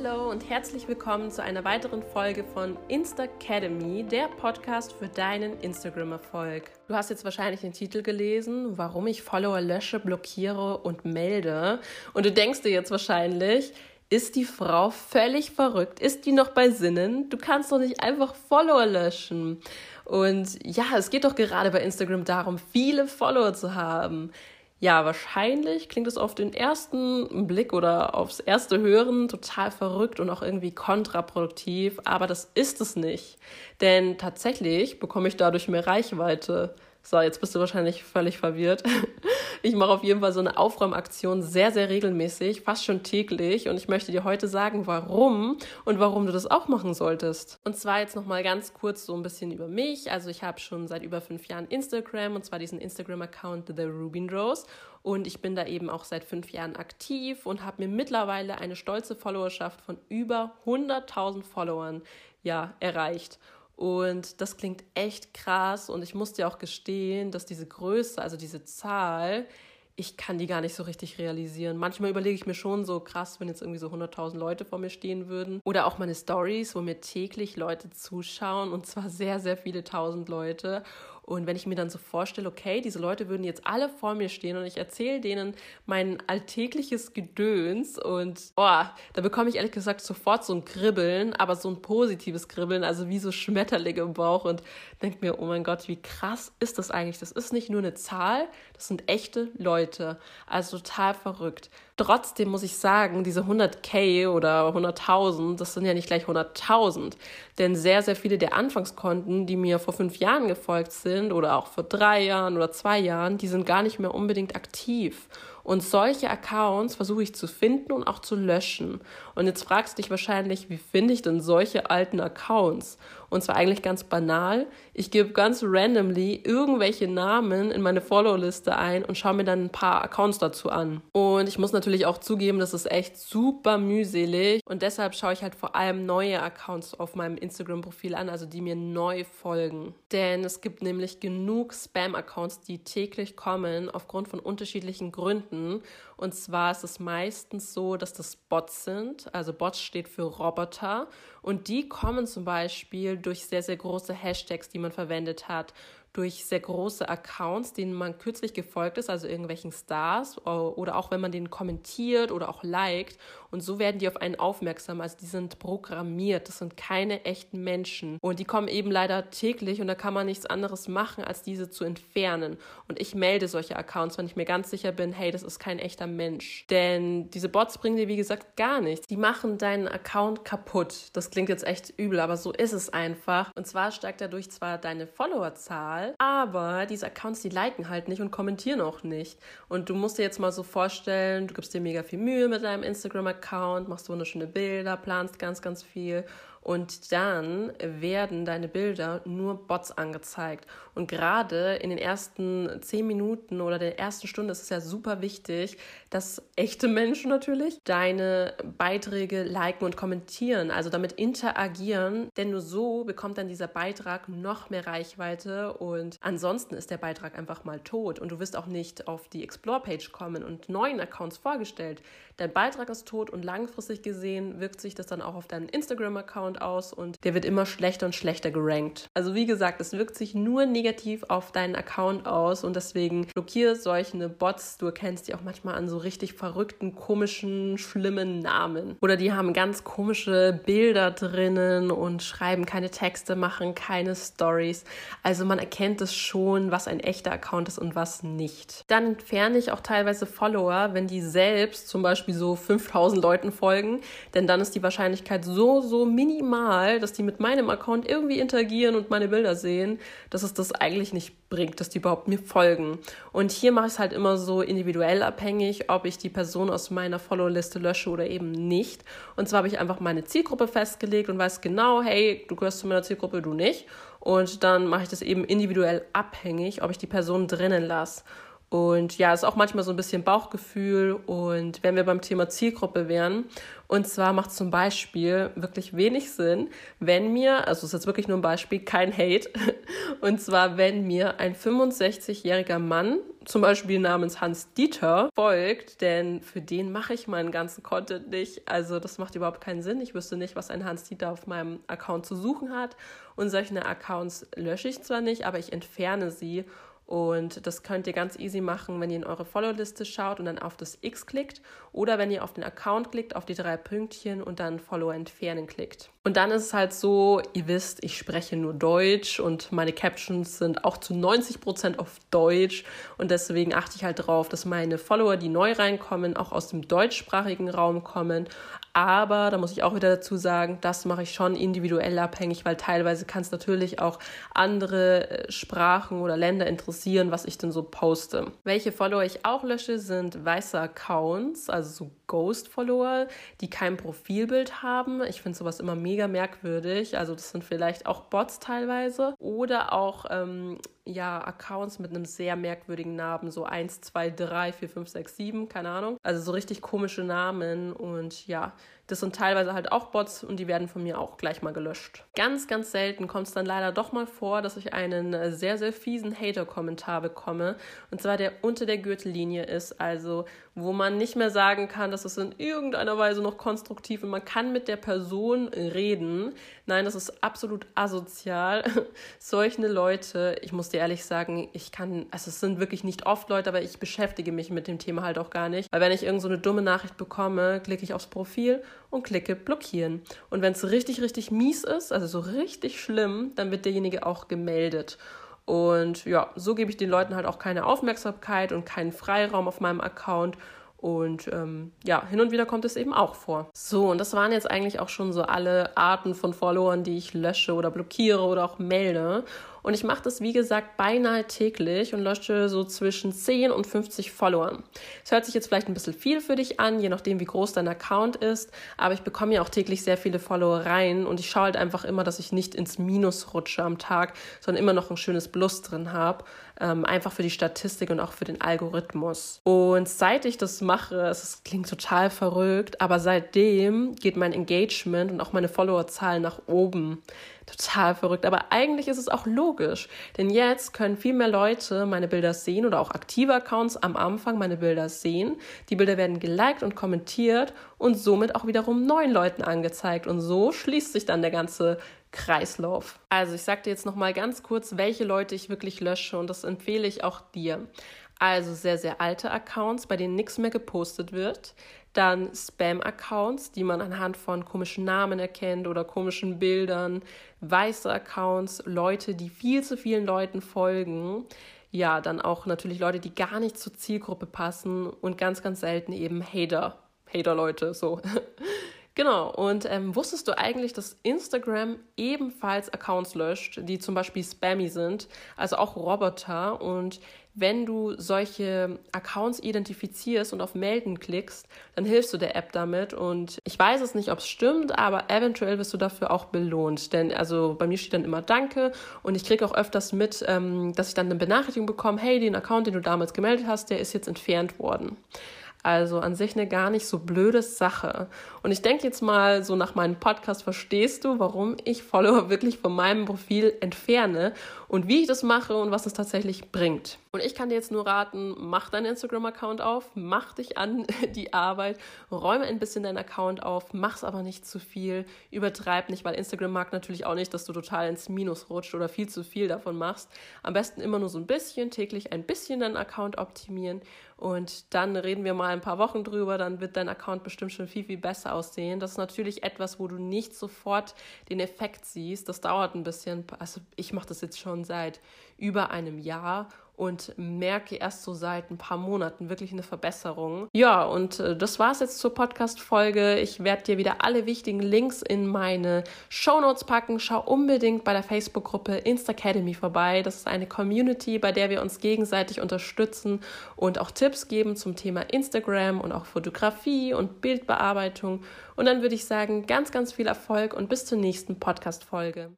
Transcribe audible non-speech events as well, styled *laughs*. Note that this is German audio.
Hallo und herzlich willkommen zu einer weiteren Folge von Instacademy, der Podcast für deinen Instagram-Erfolg. Du hast jetzt wahrscheinlich den Titel gelesen, warum ich Follower lösche, blockiere und melde. Und du denkst dir jetzt wahrscheinlich, ist die Frau völlig verrückt? Ist die noch bei Sinnen? Du kannst doch nicht einfach Follower löschen. Und ja, es geht doch gerade bei Instagram darum, viele Follower zu haben. Ja, wahrscheinlich klingt es auf den ersten Blick oder aufs erste Hören total verrückt und auch irgendwie kontraproduktiv, aber das ist es nicht. Denn tatsächlich bekomme ich dadurch mehr Reichweite. So, jetzt bist du wahrscheinlich völlig verwirrt. *laughs* Ich mache auf jeden Fall so eine Aufräumaktion sehr, sehr regelmäßig, fast schon täglich. Und ich möchte dir heute sagen, warum und warum du das auch machen solltest. Und zwar jetzt nochmal ganz kurz so ein bisschen über mich. Also ich habe schon seit über fünf Jahren Instagram und zwar diesen Instagram-Account The Rubin Rose. Und ich bin da eben auch seit fünf Jahren aktiv und habe mir mittlerweile eine stolze Followerschaft von über 100.000 Followern ja, erreicht. Und das klingt echt krass und ich muss dir auch gestehen, dass diese Größe, also diese Zahl, ich kann die gar nicht so richtig realisieren. Manchmal überlege ich mir schon so krass, wenn jetzt irgendwie so 100.000 Leute vor mir stehen würden. Oder auch meine Stories, wo mir täglich Leute zuschauen und zwar sehr, sehr viele tausend Leute. Und wenn ich mir dann so vorstelle, okay, diese Leute würden jetzt alle vor mir stehen und ich erzähle denen mein alltägliches Gedöns und boah, da bekomme ich ehrlich gesagt sofort so ein Kribbeln, aber so ein positives Kribbeln, also wie so Schmetterlinge im Bauch und denke mir, oh mein Gott, wie krass ist das eigentlich? Das ist nicht nur eine Zahl, das sind echte Leute. Also total verrückt. Trotzdem muss ich sagen, diese 100k oder 100.000, das sind ja nicht gleich 100.000. Denn sehr, sehr viele der Anfangskonten, die mir vor fünf Jahren gefolgt sind oder auch vor drei Jahren oder zwei Jahren, die sind gar nicht mehr unbedingt aktiv. Und solche Accounts versuche ich zu finden und auch zu löschen. Und jetzt fragst du dich wahrscheinlich, wie finde ich denn solche alten Accounts? Und zwar eigentlich ganz banal. Ich gebe ganz randomly irgendwelche Namen in meine Follow-Liste ein und schaue mir dann ein paar Accounts dazu an. Und ich muss natürlich auch zugeben, das ist echt super mühselig. Und deshalb schaue ich halt vor allem neue Accounts auf meinem Instagram-Profil an, also die mir neu folgen. Denn es gibt nämlich genug Spam-Accounts, die täglich kommen aufgrund von unterschiedlichen Gründen. Und zwar ist es meistens so, dass das Bots sind. Also Bots steht für Roboter. Und die kommen zum Beispiel durch sehr, sehr große Hashtags, die man verwendet hat durch sehr große Accounts, denen man kürzlich gefolgt ist, also irgendwelchen Stars oder auch wenn man den kommentiert oder auch liked. Und so werden die auf einen aufmerksam. Also die sind programmiert. Das sind keine echten Menschen. Und die kommen eben leider täglich und da kann man nichts anderes machen, als diese zu entfernen. Und ich melde solche Accounts, wenn ich mir ganz sicher bin, hey, das ist kein echter Mensch. Denn diese Bots bringen dir, wie gesagt, gar nichts. Die machen deinen Account kaputt. Das klingt jetzt echt übel, aber so ist es einfach. Und zwar steigt dadurch zwar deine Followerzahl, aber diese Accounts, die liken halt nicht und kommentieren auch nicht. Und du musst dir jetzt mal so vorstellen, du gibst dir mega viel Mühe mit deinem Instagram-Account, machst wunderschöne Bilder, planst ganz, ganz viel und dann werden deine Bilder nur Bots angezeigt. Und gerade in den ersten zehn Minuten oder der ersten Stunde ist es ja super wichtig, dass echte Menschen natürlich deine Beiträge liken und kommentieren, also damit interagieren, denn nur so bekommt dann dieser Beitrag noch mehr Reichweite und ansonsten ist der Beitrag einfach mal tot und du wirst auch nicht auf die Explore-Page kommen und neuen Accounts vorgestellt. Dein Beitrag ist tot und langfristig gesehen wirkt sich das dann auch auf deinen Instagram-Account Aus und der wird immer schlechter und schlechter gerankt. Also wie gesagt, es wirkt sich nur negativ auf deinen Account aus und deswegen blockiere solche Bots. Du erkennst die auch manchmal an so richtig verrückten, komischen, schlimmen Namen. Oder die haben ganz komische Bilder drinnen und schreiben keine Texte, machen keine Stories. Also man erkennt es schon, was ein echter Account ist und was nicht. Dann entferne ich auch teilweise Follower, wenn die selbst zum Beispiel so 5000 Leuten folgen, denn dann ist die Wahrscheinlichkeit so, so mini minimal, dass die mit meinem Account irgendwie interagieren und meine Bilder sehen, dass es das eigentlich nicht bringt, dass die überhaupt mir folgen. Und hier mache ich es halt immer so individuell abhängig, ob ich die Person aus meiner Follow-Liste lösche oder eben nicht. Und zwar habe ich einfach meine Zielgruppe festgelegt und weiß genau, hey, du gehörst zu meiner Zielgruppe, du nicht. Und dann mache ich das eben individuell abhängig, ob ich die Person drinnen lasse. Und ja, ist auch manchmal so ein bisschen Bauchgefühl. Und wenn wir beim Thema Zielgruppe wären, und zwar macht zum Beispiel wirklich wenig Sinn, wenn mir, also ist jetzt wirklich nur ein Beispiel, kein Hate, *laughs* und zwar wenn mir ein 65-jähriger Mann zum Beispiel namens Hans Dieter folgt, denn für den mache ich meinen ganzen Content nicht. Also das macht überhaupt keinen Sinn. Ich wüsste nicht, was ein Hans Dieter auf meinem Account zu suchen hat. Und solche Accounts lösche ich zwar nicht, aber ich entferne sie und das könnt ihr ganz easy machen, wenn ihr in eure Follow-Liste schaut und dann auf das X klickt oder wenn ihr auf den Account klickt, auf die drei Pünktchen und dann Follow entfernen klickt. Und dann ist es halt so, ihr wisst, ich spreche nur Deutsch und meine Captions sind auch zu 90 Prozent auf Deutsch und deswegen achte ich halt darauf, dass meine Follower, die neu reinkommen, auch aus dem deutschsprachigen Raum kommen. Aber da muss ich auch wieder dazu sagen, das mache ich schon individuell abhängig, weil teilweise kann es natürlich auch andere äh, Sprachen oder Länder interessieren, was ich denn so poste. Welche Follower ich auch lösche, sind weiße Accounts, also so Ghost-Follower, die kein Profilbild haben. Ich finde sowas immer mega merkwürdig. Also das sind vielleicht auch Bots teilweise oder auch ähm, ja, Accounts mit einem sehr merkwürdigen Namen, so 1, 2, 3, 4, 5, 6, 7, keine Ahnung. Also so richtig komische Namen und ja, das sind teilweise halt auch Bots und die werden von mir auch gleich mal gelöscht. Ganz, ganz selten kommt es dann leider doch mal vor, dass ich einen äh, sehr, sehr fiesen Hater-Kommentar bekomme. Und zwar der unter der Gürtellinie ist, also wo man nicht mehr sagen kann, dass es in irgendeiner Weise noch konstruktiv und man kann mit der Person reden. Nein, das ist absolut asozial. *laughs* Solche Leute, ich muss dir ehrlich sagen, ich kann, also es sind wirklich nicht oft Leute, aber ich beschäftige mich mit dem Thema halt auch gar nicht. Weil wenn ich irgend so eine dumme Nachricht bekomme, klicke ich aufs Profil und klicke blockieren. Und wenn es richtig, richtig mies ist, also so richtig schlimm, dann wird derjenige auch gemeldet. Und ja, so gebe ich den Leuten halt auch keine Aufmerksamkeit und keinen Freiraum auf meinem Account. Und ähm, ja, hin und wieder kommt es eben auch vor. So, und das waren jetzt eigentlich auch schon so alle Arten von Followern, die ich lösche oder blockiere oder auch melde. Und ich mache das, wie gesagt, beinahe täglich und lösche so zwischen 10 und 50 Followern. Es hört sich jetzt vielleicht ein bisschen viel für dich an, je nachdem, wie groß dein Account ist. Aber ich bekomme ja auch täglich sehr viele Follower rein und ich schaue halt einfach immer, dass ich nicht ins Minus rutsche am Tag, sondern immer noch ein schönes Plus drin habe. Ähm, einfach für die Statistik und auch für den Algorithmus. Und seit ich das mache, es klingt total verrückt, aber seitdem geht mein Engagement und auch meine Followerzahl nach oben. Total verrückt. Aber eigentlich ist es auch logisch. Denn jetzt können viel mehr Leute meine Bilder sehen oder auch aktive Accounts am Anfang meine Bilder sehen. Die Bilder werden geliked und kommentiert und somit auch wiederum neuen Leuten angezeigt. Und so schließt sich dann der ganze Kreislauf. Also ich sage dir jetzt nochmal ganz kurz, welche Leute ich wirklich lösche und das empfehle ich auch dir. Also sehr, sehr alte Accounts, bei denen nichts mehr gepostet wird. Dann Spam-Accounts, die man anhand von komischen Namen erkennt oder komischen Bildern. Weiße Accounts, Leute, die viel zu vielen Leuten folgen. Ja, dann auch natürlich Leute, die gar nicht zur Zielgruppe passen und ganz, ganz selten eben Hater. Hater-Leute, so. *laughs* Genau, und ähm, wusstest du eigentlich, dass Instagram ebenfalls Accounts löscht, die zum Beispiel spammy sind, also auch Roboter? Und wenn du solche Accounts identifizierst und auf Melden klickst, dann hilfst du der App damit. Und ich weiß es nicht, ob es stimmt, aber eventuell wirst du dafür auch belohnt. Denn also bei mir steht dann immer Danke und ich kriege auch öfters mit, ähm, dass ich dann eine Benachrichtigung bekomme, hey, den Account, den du damals gemeldet hast, der ist jetzt entfernt worden. Also an sich eine gar nicht so blöde Sache. Und ich denke jetzt mal, so nach meinem Podcast verstehst du, warum ich Follower wirklich von meinem Profil entferne und wie ich das mache und was es tatsächlich bringt. Und ich kann dir jetzt nur raten, mach deinen Instagram-Account auf, mach dich an *laughs* die Arbeit, räume ein bisschen deinen Account auf, mach's aber nicht zu viel, übertreib nicht, weil Instagram mag natürlich auch nicht, dass du total ins Minus rutscht oder viel zu viel davon machst. Am besten immer nur so ein bisschen, täglich ein bisschen deinen Account optimieren und dann reden wir mal ein paar Wochen drüber, dann wird dein Account bestimmt schon viel, viel besser aussehen. Das ist natürlich etwas, wo du nicht sofort den Effekt siehst. Das dauert ein bisschen. Also ich mache das jetzt schon seit über einem Jahr und merke erst so seit ein paar Monaten wirklich eine Verbesserung. Ja, und äh, das war's jetzt zur Podcast-Folge. Ich werde dir wieder alle wichtigen Links in meine Show Notes packen. Schau unbedingt bei der Facebook-Gruppe Instacademy vorbei. Das ist eine Community, bei der wir uns gegenseitig unterstützen und auch Tipps geben zum Thema Instagram und auch Fotografie und Bildbearbeitung. Und dann würde ich sagen, ganz, ganz viel Erfolg und bis zur nächsten Podcast-Folge.